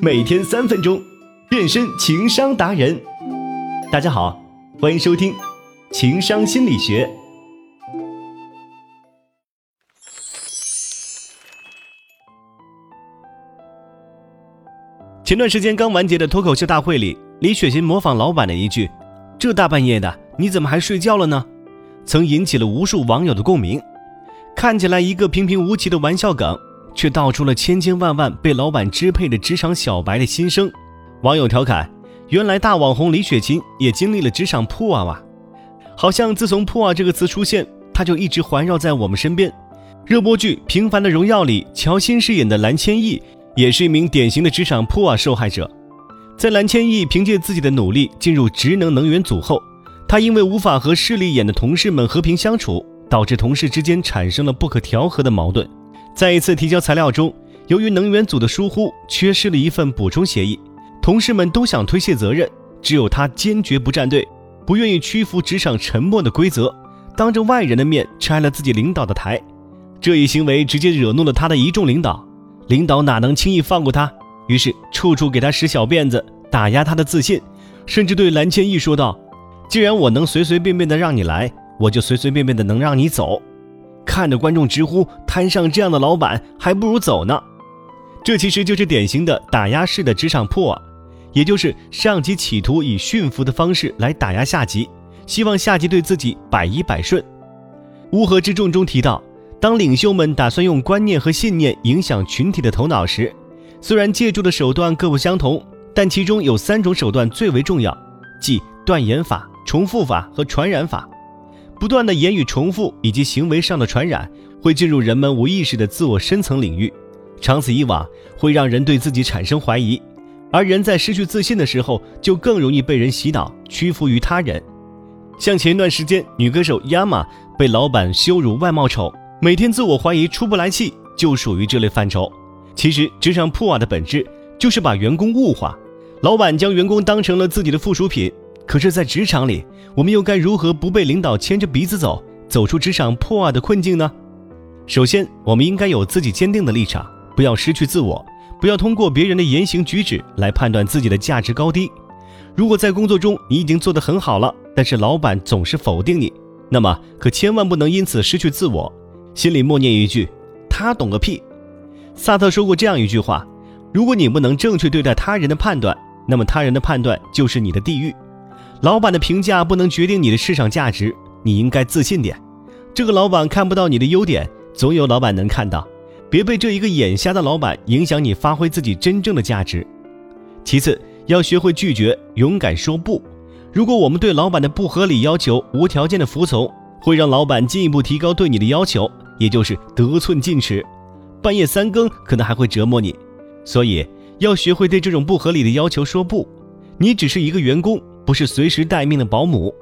每天三分钟，变身情商达人。大家好，欢迎收听《情商心理学》。前段时间刚完结的脱口秀大会里，李雪琴模仿老板的一句：“这大半夜的，你怎么还睡觉了呢？”曾引起了无数网友的共鸣。看起来一个平平无奇的玩笑梗，却道出了千千万万被老板支配的职场小白的心声。网友调侃：“原来大网红李雪琴也经历了职场破啊哇！好像自从‘破啊’这个词出现，她就一直环绕在我们身边。”热播剧《平凡的荣耀》里，乔欣饰演的蓝千亿。也是一名典型的职场破啊受害者，在蓝千亿凭借自己的努力进入职能能源组后，他因为无法和势利眼的同事们和平相处，导致同事之间产生了不可调和的矛盾。在一次提交材料中，由于能源组的疏忽，缺失了一份补充协议，同事们都想推卸责任，只有他坚决不站队，不愿意屈服职场沉默的规则，当着外人的面拆了自己领导的台。这一行为直接惹怒了他的一众领导。领导哪能轻易放过他？于是处处给他使小辫子，打压他的自信，甚至对蓝千亿说道：“既然我能随随便便的让你来，我就随随便便的能让你走。”看着观众直呼：“摊上这样的老板，还不如走呢。”这其实就是典型的打压式的职场破啊，也就是上级企图以驯服的方式来打压下级，希望下级对自己百依百顺。乌合之众中提到。当领袖们打算用观念和信念影响群体的头脑时，虽然借助的手段各不相同，但其中有三种手段最为重要，即断言法、重复法和传染法。不断的言语重复以及行为上的传染，会进入人们无意识的自我深层领域，长此以往会让人对自己产生怀疑，而人在失去自信的时候，就更容易被人洗脑，屈服于他人。像前段时间女歌手 Yama 被老板羞辱外貌丑。每天自我怀疑出不来气，就属于这类范畴。其实职场破瓦的本质就是把员工物化，老板将员工当成了自己的附属品。可是，在职场里，我们又该如何不被领导牵着鼻子走，走出职场破瓦的困境呢？首先，我们应该有自己坚定的立场，不要失去自我，不要通过别人的言行举止来判断自己的价值高低。如果在工作中你已经做得很好了，但是老板总是否定你，那么可千万不能因此失去自我。心里默念一句：“他懂个屁。”萨特说过这样一句话：“如果你不能正确对待他人的判断，那么他人的判断就是你的地狱。”老板的评价不能决定你的市场价值，你应该自信点。这个老板看不到你的优点，总有老板能看到。别被这一个眼瞎的老板影响你发挥自己真正的价值。其次，要学会拒绝，勇敢说不。如果我们对老板的不合理要求无条件的服从，会让老板进一步提高对你的要求。也就是得寸进尺，半夜三更可能还会折磨你，所以要学会对这种不合理的要求说不。你只是一个员工，不是随时待命的保姆。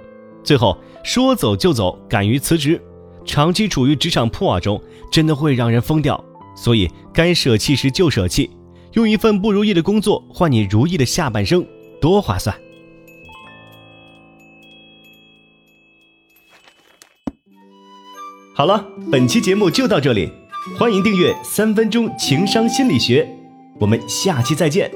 最后说走就走，敢于辞职。长期处于职场破瓦中，真的会让人疯掉。所以该舍弃时就舍弃，用一份不如意的工作换你如意的下半生，多划算。好了，本期节目就到这里，欢迎订阅《三分钟情商心理学》，我们下期再见。